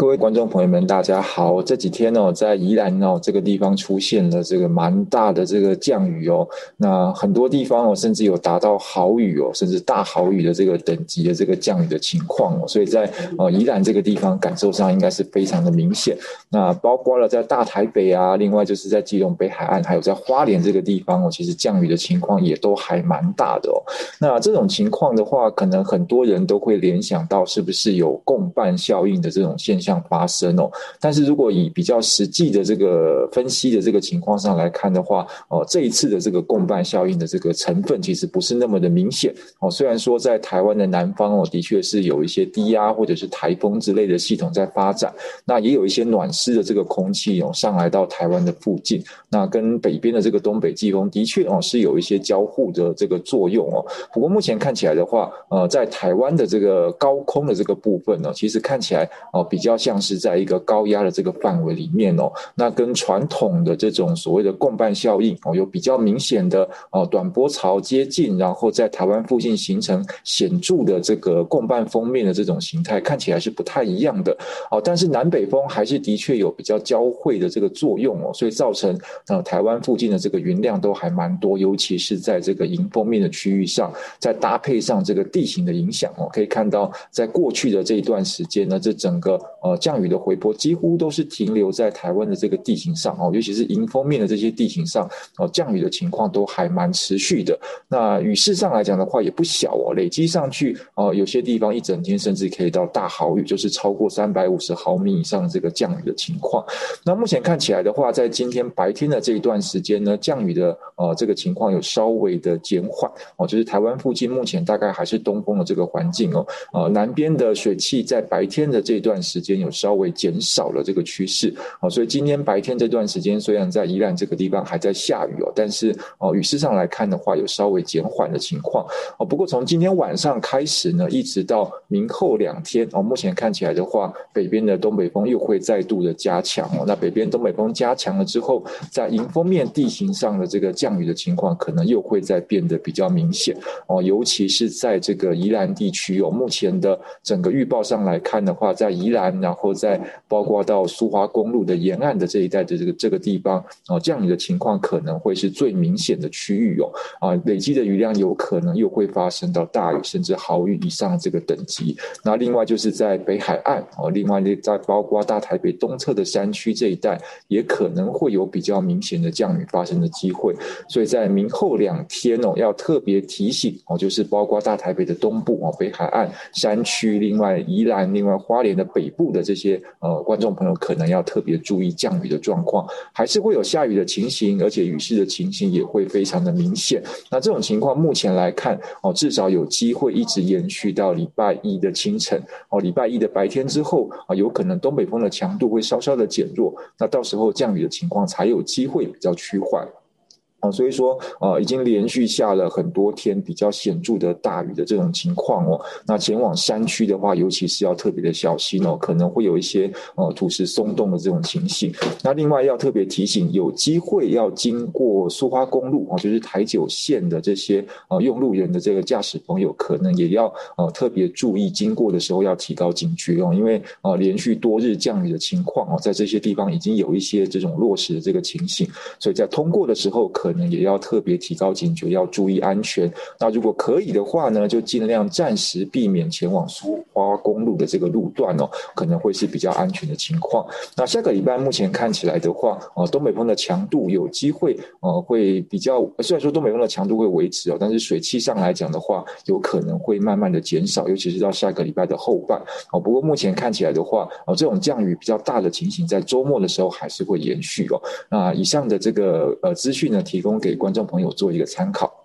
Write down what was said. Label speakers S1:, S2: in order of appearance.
S1: 各位观众朋友们，大家好。这几天哦，在宜兰哦这个地方出现了这个蛮大的这个降雨哦，那很多地方哦，甚至有达到豪雨哦，甚至大豪雨的这个等级的这个降雨的情况哦。所以在呃宜兰这个地方感受上应该是非常的明显。那包括了在大台北啊，另外就是在基隆北海岸，还有在花莲这个地方哦，其实降雨的情况也都还蛮大的哦。那这种情况的话，可能很多人都会联想到是不是有共伴效应的这种现象发生哦，但是如果以比较实际的这个分析的这个情况上来看的话，哦，这一次的这个共伴效应的这个成分其实不是那么的明显哦。虽然说在台湾的南方哦，的确是有一些低压或者是台风之类的系统在发展，那也有一些暖湿的这个空气哦上来到台湾的附近，那跟北边的这个东北季风的确哦是有一些交互的这个作用哦。不过目前看起来的话，呃，在台湾的这个高空的这个部分呢，其实看起来。哦，比较像是在一个高压的这个范围里面哦，那跟传统的这种所谓的共伴效应哦，有比较明显的哦短波槽接近，然后在台湾附近形成显著的这个共伴锋面的这种形态，看起来是不太一样的哦。但是南北风还是的确有比较交汇的这个作用哦，所以造成呃台湾附近的这个云量都还蛮多，尤其是在这个迎风面的区域上，再搭配上这个地形的影响哦，可以看到在过去的这一段时间呢，这整个呃降雨的回波几乎都是停留在台湾的这个地形上哦，尤其是迎风面的这些地形上哦，降雨的情况都还蛮持续的。那雨势上来讲的话也不小哦，累积上去哦，有些地方一整天甚至可以到大豪雨，就是超过三百五十毫米以上的这个降雨的情况。那目前看起来的话，在今天白天的这一段时间呢，降雨的呃这个情况有稍微的减缓哦，就是台湾附近目前大概还是东风的这个环境哦，呃南边的水汽在白天的这段时间有稍微减少了这个趋势哦，所以今天白天这段时间虽然在宜兰这个地方还在下雨哦，但是哦雨势上来看的话有稍微减缓的情况哦。不过从今天晚上开始呢，一直到明后两天哦，目前看起来的话，北边的东北风又会再度的加强哦。那北边东北风加强了之后，在迎风面地形上的这个降降雨的情况可能又会再变得比较明显哦，尤其是在这个宜兰地区哦，目前的整个预报上来看的话，在宜兰，然后再包括到苏花公路的沿岸的这一带的这个这个地方哦，降雨的情况可能会是最明显的区域哦啊，累积的雨量有可能又会发生到大雨甚至豪雨以上这个等级。那另外就是在北海岸哦，另外在包括大台北东侧的山区这一带，也可能会有比较明显的降雨发生的机会。所以在明后两天哦，要特别提醒哦，就是包括大台北的东部哦，北海岸山区，另外宜兰，另外花莲的北。部的这些呃观众朋友可能要特别注意降雨的状况，还是会有下雨的情形，而且雨势的情形也会非常的明显。那这种情况目前来看哦，至少有机会一直延续到礼拜一的清晨哦，礼拜一的白天之后啊，有可能东北风的强度会稍稍的减弱，那到时候降雨的情况才有机会比较趋缓。啊，所以说，呃，已经连续下了很多天比较显著的大雨的这种情况哦。那前往山区的话，尤其是要特别的小心哦，可能会有一些呃土石松动的这种情形。那另外要特别提醒，有机会要经过苏花公路啊，就是台九线的这些呃用路人的这个驾驶朋友，可能也要呃特别注意，经过的时候要提高警觉哦，因为呃连续多日降雨的情况哦，在这些地方已经有一些这种落石的这个情形，所以在通过的时候可。可能也要特别提高警觉，要注意安全。那如果可以的话呢，就尽量暂时避免前往苏花公路的这个路段哦，可能会是比较安全的情况。那下个礼拜目前看起来的话，呃，东北风的强度有机会呃会比较，虽然说东北风的强度会维持哦，但是水汽上来讲的话，有可能会慢慢的减少，尤其是到下个礼拜的后半哦。不过目前看起来的话，哦，这种降雨比较大的情形，在周末的时候还是会延续哦。那以上的这个呃资讯呢，提。提供给观众朋友做一个参考。